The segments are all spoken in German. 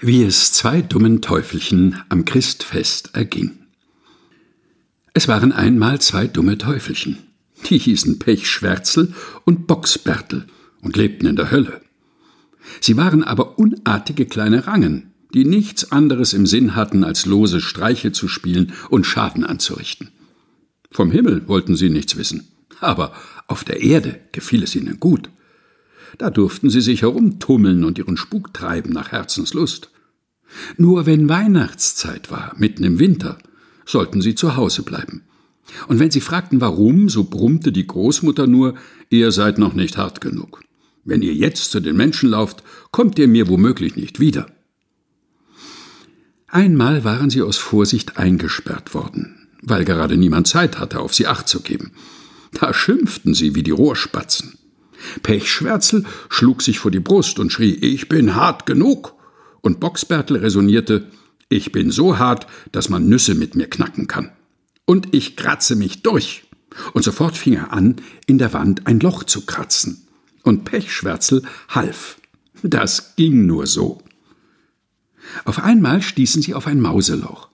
wie es zwei dummen Teufelchen am Christfest erging. Es waren einmal zwei dumme Teufelchen. Die hießen Pechschwärzel und Boxbärtel und lebten in der Hölle. Sie waren aber unartige kleine Rangen, die nichts anderes im Sinn hatten, als lose Streiche zu spielen und Schaden anzurichten. Vom Himmel wollten sie nichts wissen, aber auf der Erde gefiel es ihnen gut. Da durften sie sich herumtummeln und ihren Spuk treiben nach Herzenslust. Nur wenn Weihnachtszeit war, mitten im Winter, sollten sie zu Hause bleiben. Und wenn sie fragten, warum, so brummte die Großmutter nur, ihr seid noch nicht hart genug. Wenn ihr jetzt zu den Menschen lauft, kommt ihr mir womöglich nicht wieder. Einmal waren sie aus Vorsicht eingesperrt worden, weil gerade niemand Zeit hatte, auf sie acht zu geben. Da schimpften sie wie die Rohrspatzen. Pechschwärzel schlug sich vor die Brust und schrie, ich bin hart genug. Und Boxbärtel resonierte, ich bin so hart, dass man Nüsse mit mir knacken kann. Und ich kratze mich durch. Und sofort fing er an, in der Wand ein Loch zu kratzen. Und Pechschwärzel half. Das ging nur so. Auf einmal stießen sie auf ein Mauseloch.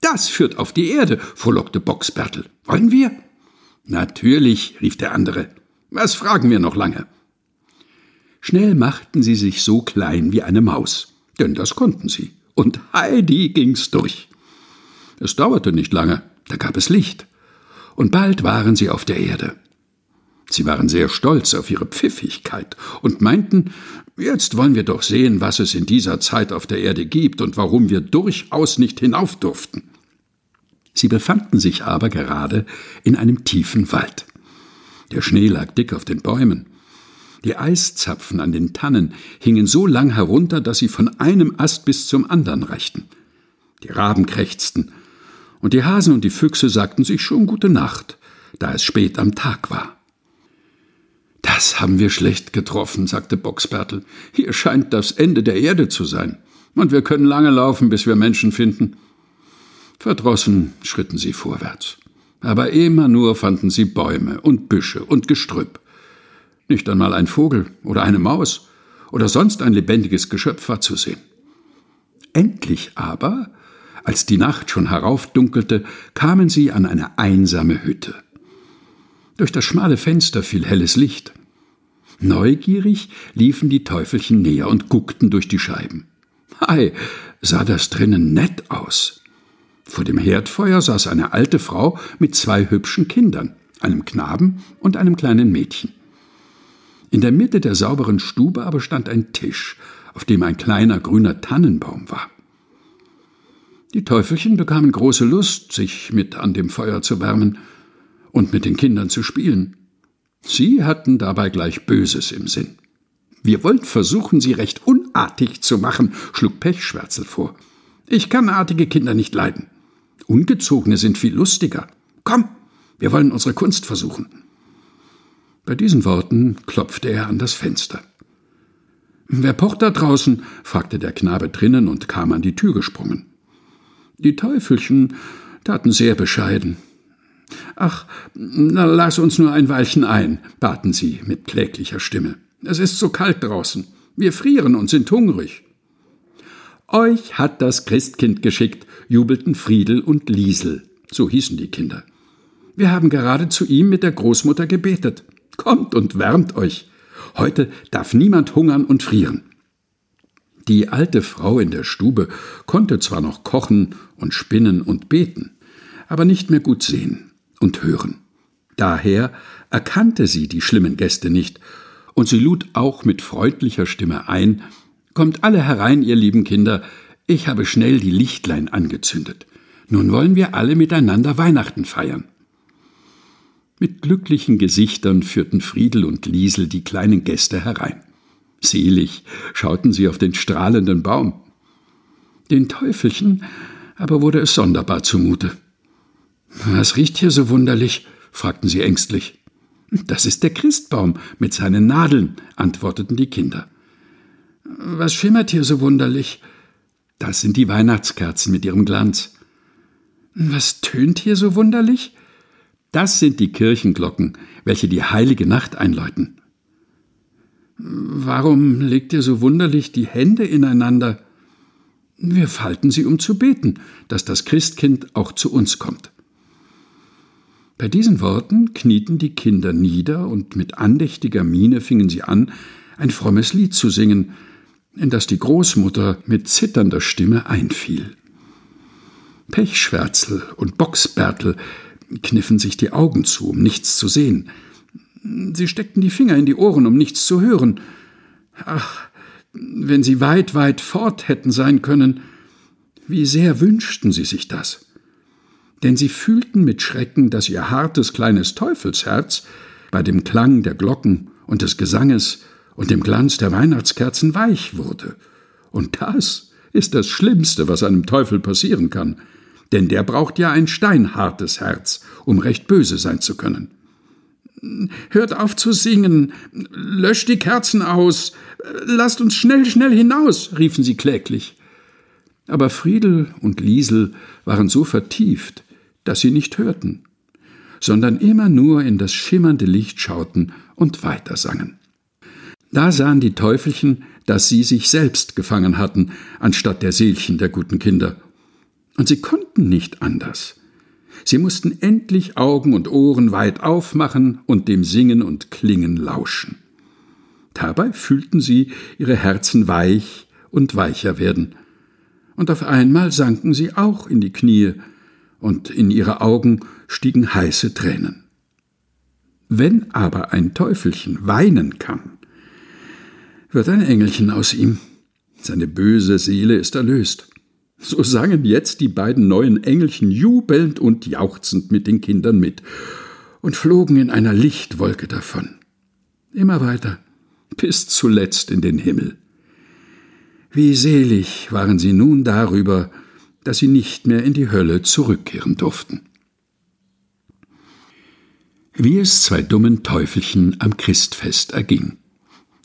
Das führt auf die Erde, frohlockte Boxbärtel. Wollen wir? Natürlich, rief der andere. Was fragen wir noch lange? Schnell machten sie sich so klein wie eine Maus, denn das konnten sie. Und Heidi ging's durch. Es dauerte nicht lange, da gab es Licht. Und bald waren sie auf der Erde. Sie waren sehr stolz auf ihre Pfiffigkeit und meinten, jetzt wollen wir doch sehen, was es in dieser Zeit auf der Erde gibt und warum wir durchaus nicht hinauf durften. Sie befanden sich aber gerade in einem tiefen Wald. Der Schnee lag dick auf den Bäumen. Die Eiszapfen an den Tannen hingen so lang herunter, dass sie von einem Ast bis zum anderen reichten. Die Raben krächzten, und die Hasen und die Füchse sagten sich schon gute Nacht, da es spät am Tag war. Das haben wir schlecht getroffen, sagte Boxbertel. Hier scheint das Ende der Erde zu sein, und wir können lange laufen, bis wir Menschen finden. Verdrossen schritten sie vorwärts aber immer nur fanden sie Bäume und Büsche und Gestrüpp. Nicht einmal ein Vogel oder eine Maus oder sonst ein lebendiges Geschöpf war zu sehen. Endlich aber, als die Nacht schon heraufdunkelte, kamen sie an eine einsame Hütte. Durch das schmale Fenster fiel helles Licht. Neugierig liefen die Teufelchen näher und guckten durch die Scheiben. Ei, sah das drinnen nett aus. Vor dem Herdfeuer saß eine alte Frau mit zwei hübschen Kindern, einem Knaben und einem kleinen Mädchen. In der Mitte der sauberen Stube aber stand ein Tisch, auf dem ein kleiner grüner Tannenbaum war. Die Teufelchen bekamen große Lust, sich mit an dem Feuer zu wärmen und mit den Kindern zu spielen. Sie hatten dabei gleich Böses im Sinn. Wir wollt versuchen, sie recht unartig zu machen, schlug Pechschwärzel vor. Ich kann artige Kinder nicht leiden. Ungezogene sind viel lustiger. Komm, wir wollen unsere Kunst versuchen. Bei diesen Worten klopfte er an das Fenster. Wer pocht da draußen? fragte der Knabe drinnen und kam an die Tür gesprungen. Die Teufelchen taten sehr bescheiden. Ach, na, lass uns nur ein Weilchen ein, baten sie mit kläglicher Stimme. Es ist so kalt draußen. Wir frieren und sind hungrig. Euch hat das Christkind geschickt, jubelten Friedel und Liesel, so hießen die Kinder. Wir haben gerade zu ihm mit der Großmutter gebetet. Kommt und wärmt euch. Heute darf niemand hungern und frieren. Die alte Frau in der Stube konnte zwar noch kochen und spinnen und beten, aber nicht mehr gut sehen und hören. Daher erkannte sie die schlimmen Gäste nicht, und sie lud auch mit freundlicher Stimme ein, Kommt alle herein, ihr lieben Kinder, ich habe schnell die Lichtlein angezündet. Nun wollen wir alle miteinander Weihnachten feiern. Mit glücklichen Gesichtern führten Friedel und Liesel die kleinen Gäste herein. Selig schauten sie auf den strahlenden Baum. Den Teufelchen aber wurde es sonderbar zumute. Was riecht hier so wunderlich? fragten sie ängstlich. Das ist der Christbaum mit seinen Nadeln, antworteten die Kinder. Was schimmert hier so wunderlich? Das sind die Weihnachtskerzen mit ihrem Glanz. Was tönt hier so wunderlich? Das sind die Kirchenglocken, welche die heilige Nacht einläuten. Warum legt ihr so wunderlich die Hände ineinander? Wir falten sie, um zu beten, dass das Christkind auch zu uns kommt. Bei diesen Worten knieten die Kinder nieder und mit andächtiger Miene fingen sie an, ein frommes Lied zu singen, in das die Großmutter mit zitternder Stimme einfiel. Pechschwärzel und Boxbärtel kniffen sich die Augen zu, um nichts zu sehen. Sie steckten die Finger in die Ohren, um nichts zu hören. Ach, wenn sie weit, weit fort hätten sein können, wie sehr wünschten sie sich das. Denn sie fühlten mit Schrecken, dass ihr hartes kleines Teufelsherz bei dem Klang der Glocken und des Gesanges und dem Glanz der Weihnachtskerzen weich wurde. Und das ist das Schlimmste, was einem Teufel passieren kann, denn der braucht ja ein steinhartes Herz, um recht böse sein zu können. Hört auf zu singen, löscht die Kerzen aus, lasst uns schnell, schnell hinaus, riefen sie kläglich. Aber Friedel und Liesel waren so vertieft, dass sie nicht hörten, sondern immer nur in das schimmernde Licht schauten und weitersangen. Da sahen die Teufelchen, dass sie sich selbst gefangen hatten, anstatt der Seelchen der guten Kinder. Und sie konnten nicht anders. Sie mussten endlich Augen und Ohren weit aufmachen und dem Singen und Klingen lauschen. Dabei fühlten sie ihre Herzen weich und weicher werden. Und auf einmal sanken sie auch in die Knie, und in ihre Augen stiegen heiße Tränen. Wenn aber ein Teufelchen weinen kann, wird ein Engelchen aus ihm. Seine böse Seele ist erlöst. So sangen jetzt die beiden neuen Engelchen jubelnd und jauchzend mit den Kindern mit und flogen in einer Lichtwolke davon. Immer weiter, bis zuletzt in den Himmel. Wie selig waren sie nun darüber, dass sie nicht mehr in die Hölle zurückkehren durften. Wie es zwei dummen Teufelchen am Christfest erging.